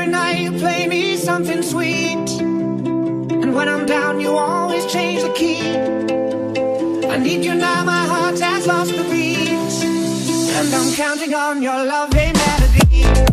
Every night you play me something sweet. And when I'm down, you always change the key. I need you now, my heart has lost the beat. And I'm counting on your loving melody.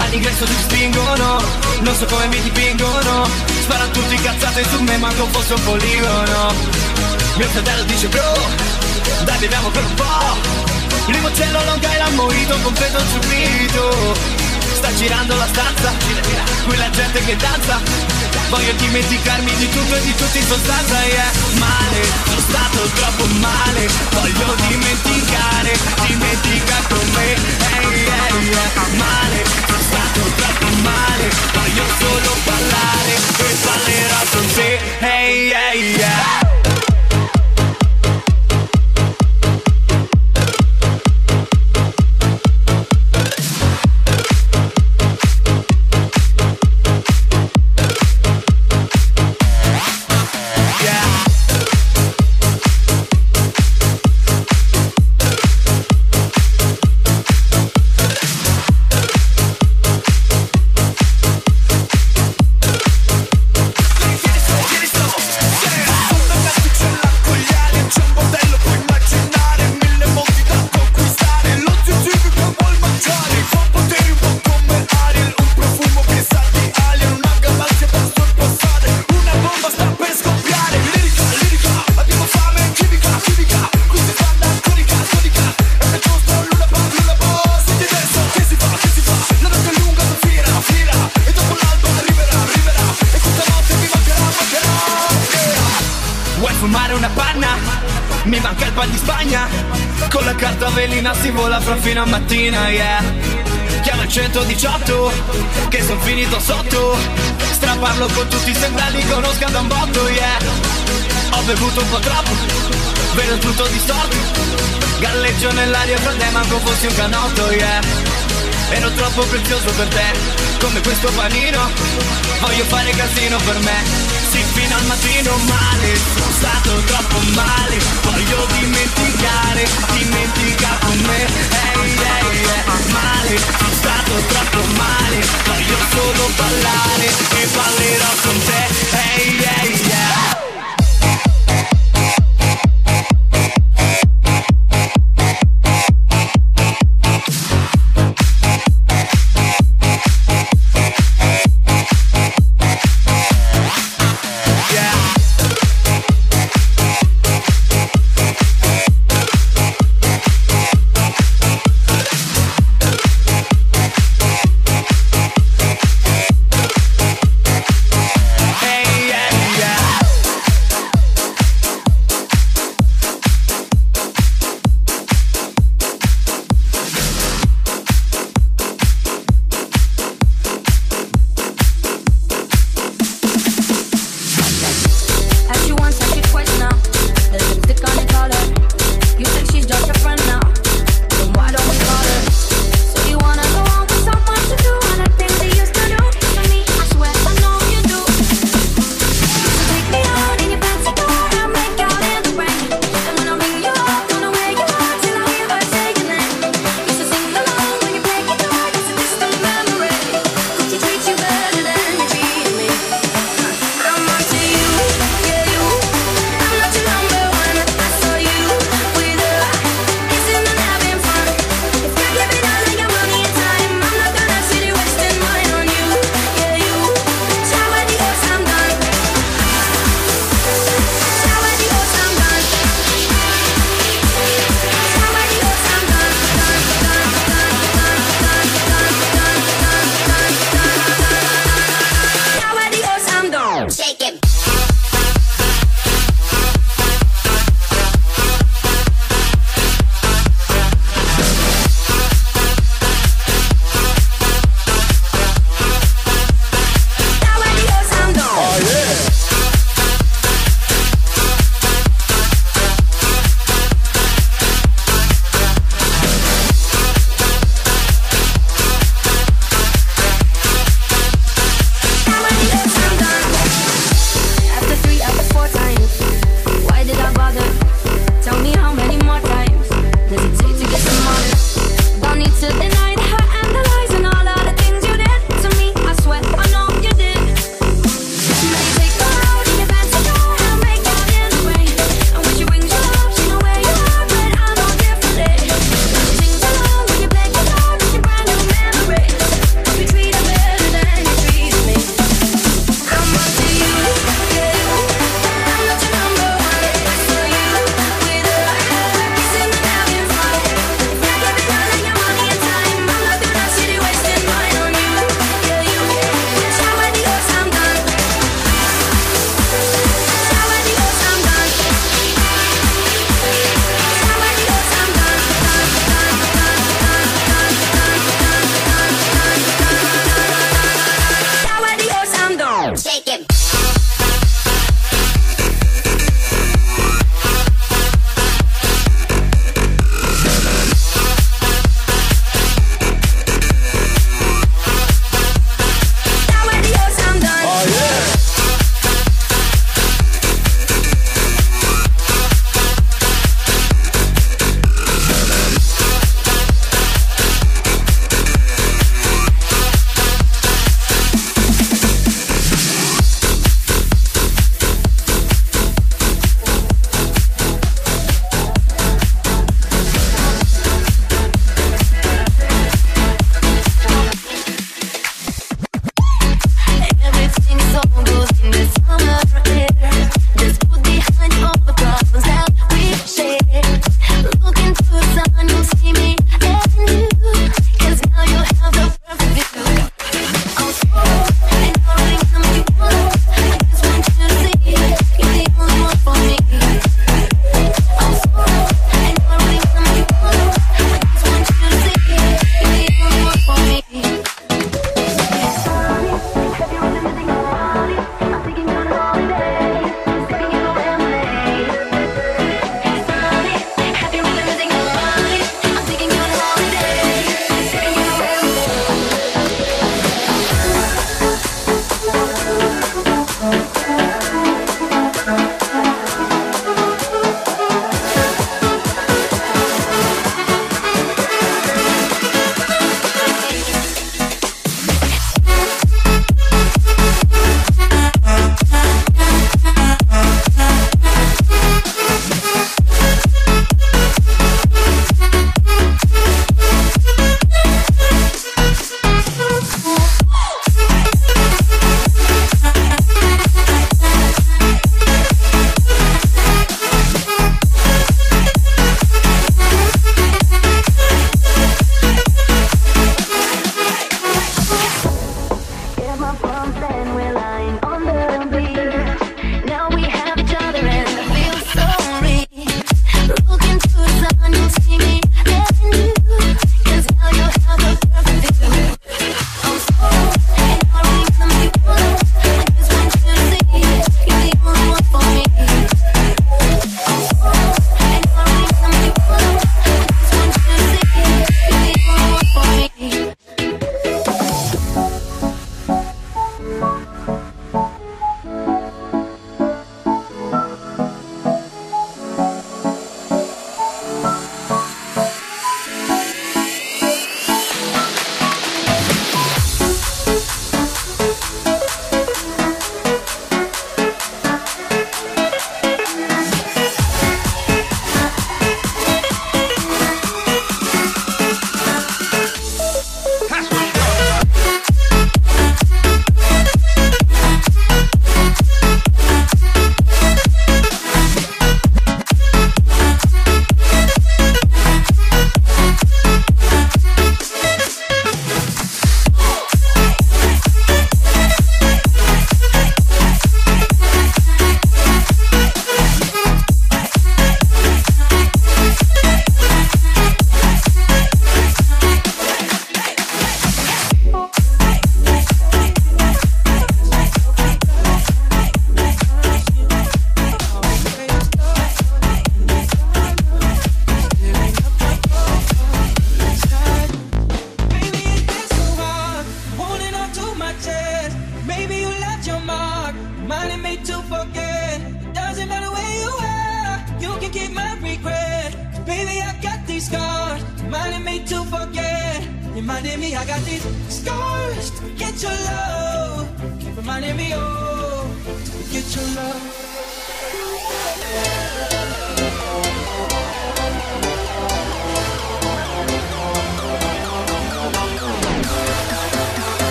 All'ingresso ti spingono. Non so come mi dipingono. Sparano tutti cazzate su me manco fosse un poligono. Mio fratello dice bro Dai beviamo per un po' Limoncello, Long Island, mojito Completo subito Sta girando la stanza Qui la gente che danza Voglio dimenticarmi di tutto e di tutti in sostanza yeah. Male, sono stato troppo male Voglio dimenticare, dimentica con me hey, yeah, yeah. Male, sono stato troppo male Voglio solo ballare e ballerò con te hey, yeah, yeah. Mattina, yeah. Chiama il 118 Che son finito sotto. Straparlo con tutti i sendali Conosca da un botto, yeah. Ho bevuto un po' troppo Vedo tutto distorto. Galleggio nell'aria fra te manco fossi un canotto, yeah. Ero troppo prezioso per te Come questo panino. Voglio fare casino per me sì, fino al mattino male, sono stato troppo male, voglio dimenticare, dimentica ballare e ballerò con te, ehi, ehi,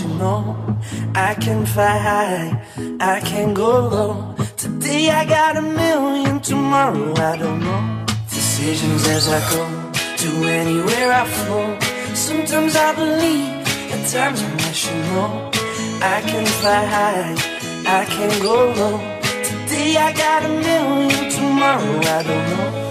you know? I can fly high, I can go low. Today I got a million, tomorrow I don't know. Decisions as I go, to anywhere I flow. Sometimes I believe, at times I'm you know. I can fly high, I can go low. Today I got a million, tomorrow I don't know.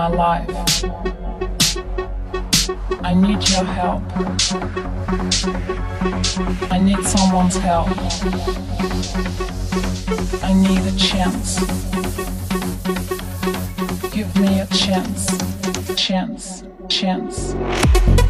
My life. I need your help. I need someone's help. I need a chance. Give me a chance. Chance. Chance.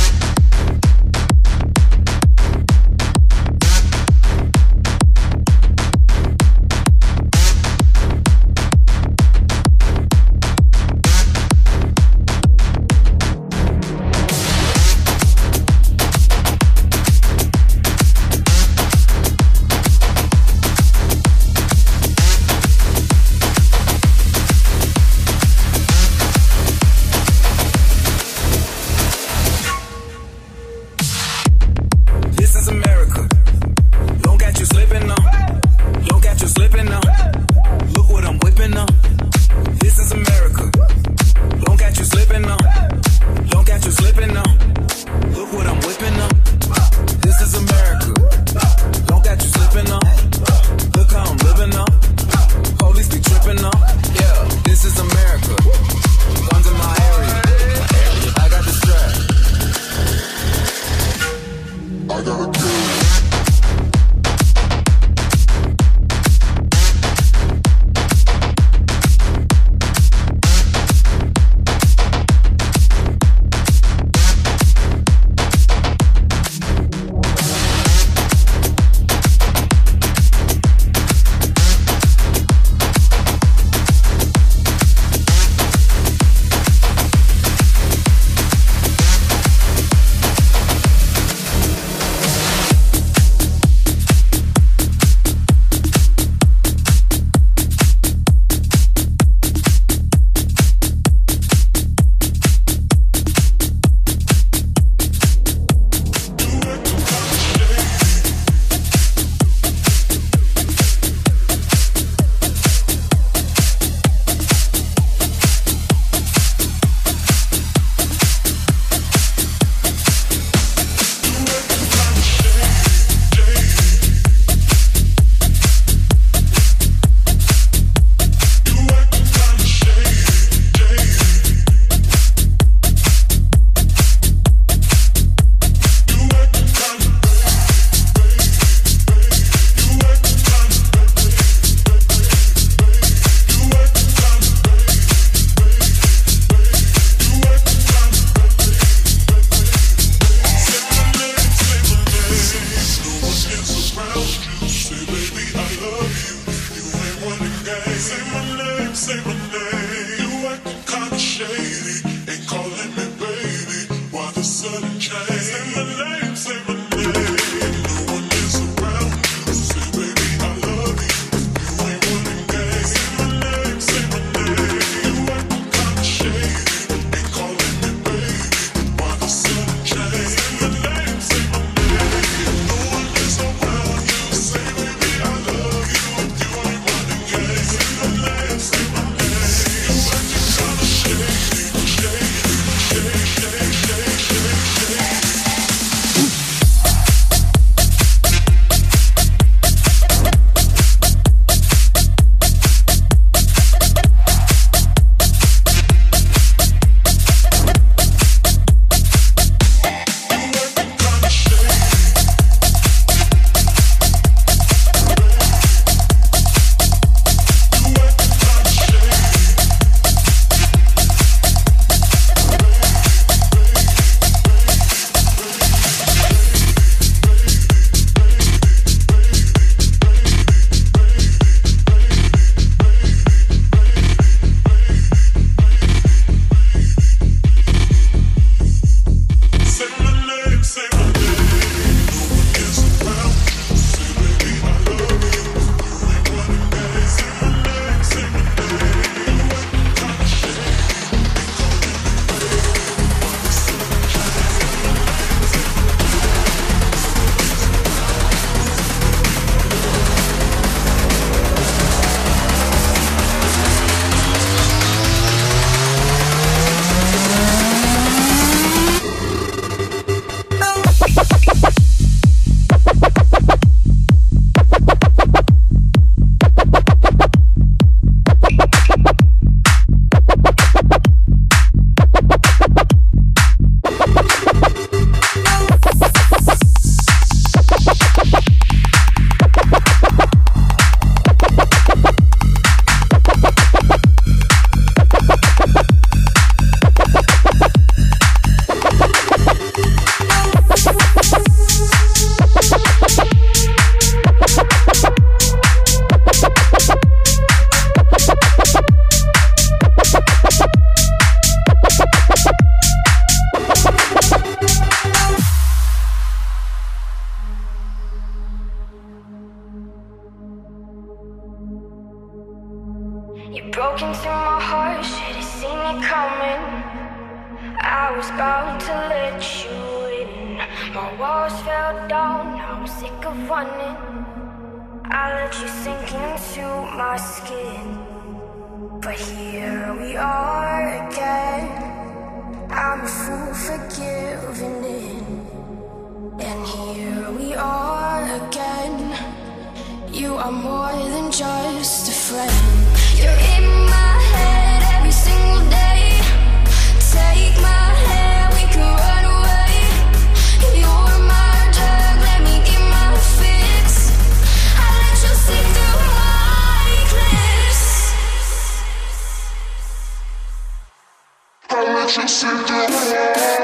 Don't you?